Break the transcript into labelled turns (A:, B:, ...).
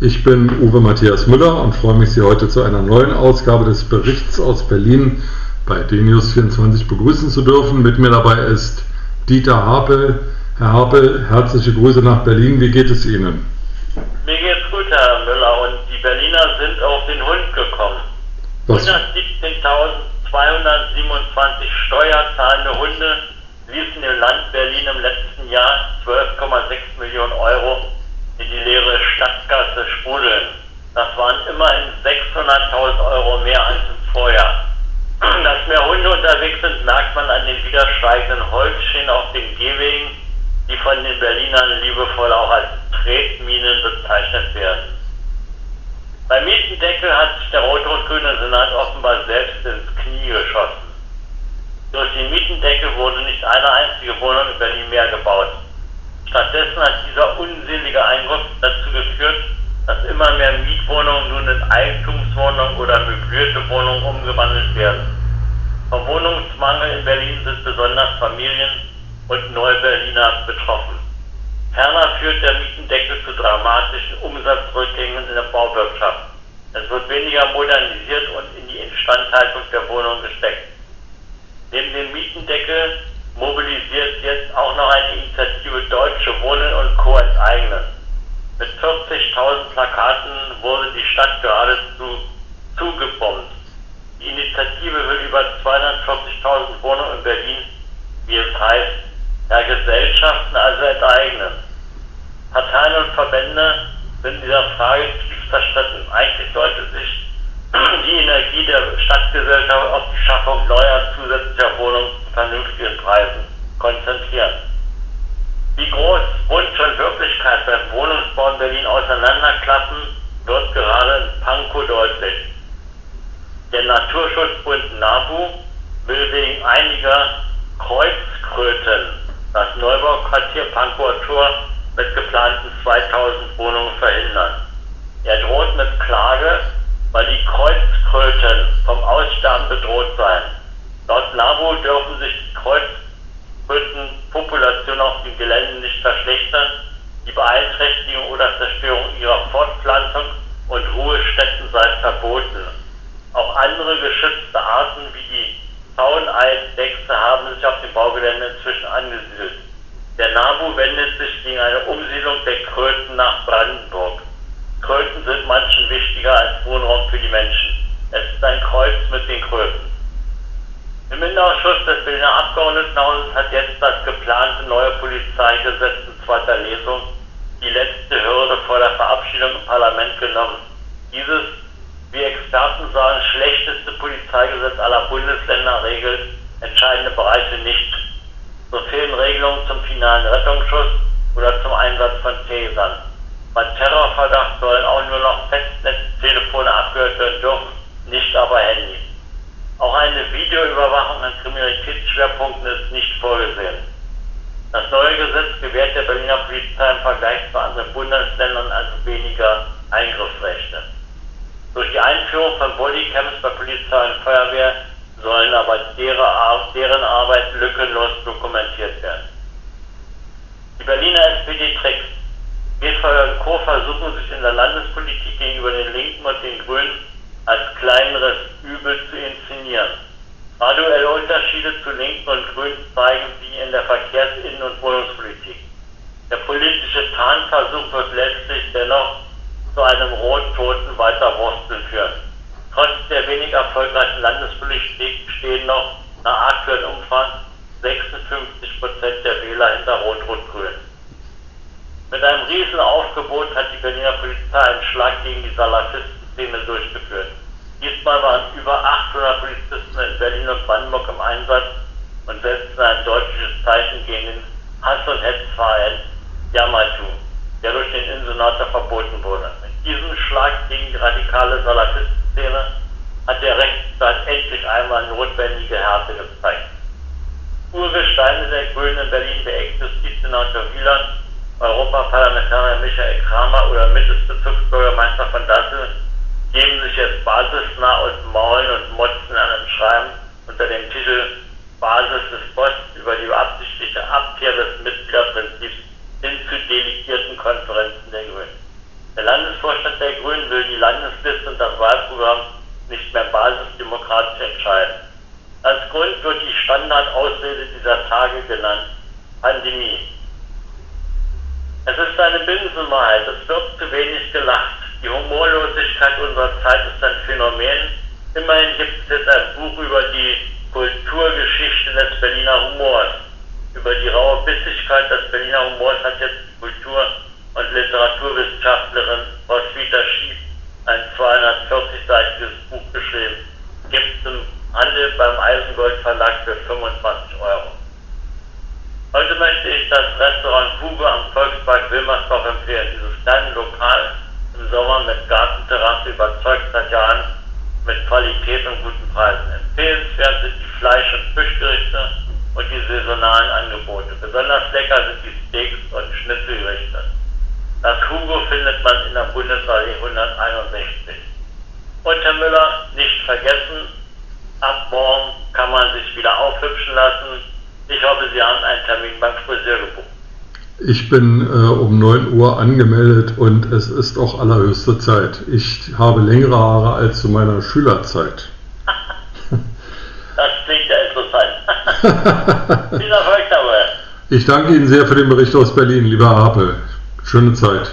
A: ich bin Uwe Matthias Müller und freue mich, Sie heute zu einer neuen Ausgabe des Berichts aus Berlin bei DNews24 begrüßen zu dürfen. Mit mir dabei ist Dieter Hapel. Herr Hapel, herzliche Grüße nach Berlin. Wie geht es Ihnen?
B: Mir geht's gut, Herr Müller, und die Berliner sind auf den Hund gekommen. 117.227 steuerzahlende Hunde ließen im Land Berlin im letzten Jahr 12,6 Millionen Euro in die leere Stadtgasse sprudeln. Das waren immerhin 600.000 Euro mehr als im Vorjahr. Dass mehr Hunde unterwegs sind, merkt man an den wieder steigenden Holzschienen auf den Gehwegen, die von den Berlinern liebevoll auch als Tretminen bezeichnet werden. Beim Mietendeckel hat sich der rot-rot-grüne Senat offenbar selbst ins Knie geschossen. Durch den Mietendeckel wurde nicht eine einzige Wohnung in Berlin mehr gebaut. Immer mehr Mietwohnungen nun in Eigentumswohnungen oder möblierte Wohnungen umgewandelt werden. Vom Wohnungsmangel in Berlin sind besonders Familien und Neuberliner betroffen. Ferner führt der Mietendeckel zu dramatischen Umsatzrückgängen in der Bauwirtschaft. Es wird weniger modernisiert und in die Instandhaltung der Wohnungen gesteckt. Neben dem Mietendeckel mobilisiert jetzt auch noch eine Initiative Deutsche Wohnen und Co. enteignen. Mit 40.000 Plakaten wurde die Stadt geradezu zugebombt. Die Initiative will über 240.000 Wohnungen in Berlin, wie es heißt, der Gesellschaften also enteignen. Parteien und Verbände sind in dieser Frage tief zerstritten. Eigentlich sollte sich die Energie der Stadtgesellschaft auf die Schaffung neuer zusätzlicher Wohnungen zu vernünftigen Preisen konzentrieren. Wie groß Wunsch und Wirklichkeit beim Wohnungsbau in Berlin auseinanderklappen, wird gerade in Pankow deutlich. Der Naturschutzbund NABU will wegen einiger Kreuzkröten das Neubauquartier Pankower Tor mit geplanten 2000 Wohnungen verhindern. Er droht mit Klage weil die Kreuzkröten vom Aussterben bedroht seien. Laut NABU dürfen sich die Kreuzkrötenpopulation auf dem Gelände nicht verschlechtern. Die Beeinträchtigung oder Zerstörung ihrer Fortpflanzung und Ruhestätten sei verboten. Auch andere geschützte Arten wie die Zauneidechse haben sich auf dem Baugelände inzwischen angesiedelt. Der NABU wendet sich gegen eine Umsiedlung der Kröten nach Brandenburg. Kröten sind manchen wichtiger als Wohnraum für die Menschen. Es ist ein Kreuz mit den Kröten. Im Innenausschuss des Berliner Abgeordnetenhauses hat jetzt das geplante neue Polizeigesetz zweiter Lesung die letzte Hürde vor der Verabschiedung im Parlament genommen. Dieses, wie Experten sagen, schlechteste Polizeigesetz aller Bundesländer regelt entscheidende Bereiche nicht. So fehlen Regelungen zum finalen Rettungsschuss oder zum Einsatz von Tasern. Bei Terrorverdacht sollen auch nur noch Festnetztelefone abgehört werden dürfen, nicht aber Handys. Auch eine Videoüberwachung an Kriminalitätsschwerpunkten ist nicht vorgesehen. Das neue Gesetz gewährt der Berliner Polizei im Vergleich zu anderen Bundesländern also weniger Eingriffsrechte. Durch die Einführung von Bodycams bei Polizei und Feuerwehr sollen aber deren Arbeit lückenlos dokumentiert werden. Die Berliner SPD trägt Gisela und Co. versuchen sich in der Landespolitik gegenüber den Linken und den Grünen als kleineres Übel zu inszenieren. Graduelle Unterschiede zu Linken und Grünen zeigen sie in der Verkehrs-, Innen- und Wohnungspolitik. Der politische Tarnversuch wird letztlich dennoch zu einem Rottoten weiter Wursteln führen. Trotz der wenig erfolgreichen Landespolitik stehen noch nach aktuellen Umfang 56 Prozent der Wähler hinter Rot-Rot-Grün. Mit einem Riesenaufgebot hat die Berliner Polizei einen Schlag gegen die Salafisten-Szene durchgeführt. Diesmal waren über 800 Polizisten in Berlin und Brandenburg im Einsatz und setzten ein deutliches Zeichen gegen den Hass- und Hetzverein Yamadu, der durch den Insenator verboten wurde. Mit diesem Schlag gegen die radikale Salafisten-Szene hat der Rechtsstaat endlich einmal notwendige Härte gezeigt. Uwe Steine der Grünen in Berlin, der Ex-Justizsenator Wieland, Europaparlamentarier Michael Kramer oder Mittelbezirksbürgermeister von Dassel geben sich jetzt basisnah aus Maulen und Motzen an einem Schreiben unter dem Titel Basis des Post über die absichtliche Abkehr des Mitgliederprinzips delegierten Konferenzen der Grünen. Der Landesvorstand der Grünen will die Landesliste und das Wahlprogramm nicht mehr basisdemokratisch entscheiden. Als Grund wird die Standardausrede dieser Tage genannt, Pandemie. Es ist eine Binsenwahrheit, es wird zu wenig gelacht. Die Humorlosigkeit unserer Zeit ist ein Phänomen. Immerhin gibt es jetzt ein Buch über die Kulturgeschichte des Berliner Humors. Über die raue Bissigkeit des Berliner Humors hat jetzt Kultur- und Literaturwissenschaftlerin Roswitha Schief ein 240-seitiges Buch geschrieben. Gibt es im Handel beim Eisengold Verlag für 25 Euro. Heute möchte ich das Restaurant Hugo am Volkspark Wilmersdorf empfehlen. Dieses kleine Lokal im Sommer mit Gartenterrasse überzeugt seit Jahren mit Qualität und guten Preisen. Empfehlenswert sind die Fleisch- und saisonalen Angebote. Besonders lecker sind die Steaks und Schnitzelgerichte. Das Hugo findet man in der Bundesallee 161. Und Herr Müller, nicht vergessen, ab morgen kann man sich wieder aufhübschen lassen. Ich hoffe, Sie haben einen Termin beim Friseur gebucht.
A: Ich bin äh, um 9 Uhr angemeldet und es ist auch allerhöchste Zeit. Ich habe längere Haare als zu meiner Schülerzeit.
B: das klingt ja interessant.
A: Ich danke Ihnen sehr für den Bericht aus Berlin, lieber Apel. Schöne Zeit.